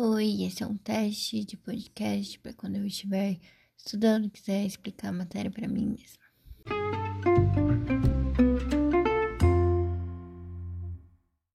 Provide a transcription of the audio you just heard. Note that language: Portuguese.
Oi, esse é um teste de podcast para quando eu estiver estudando e quiser explicar a matéria para mim mesma.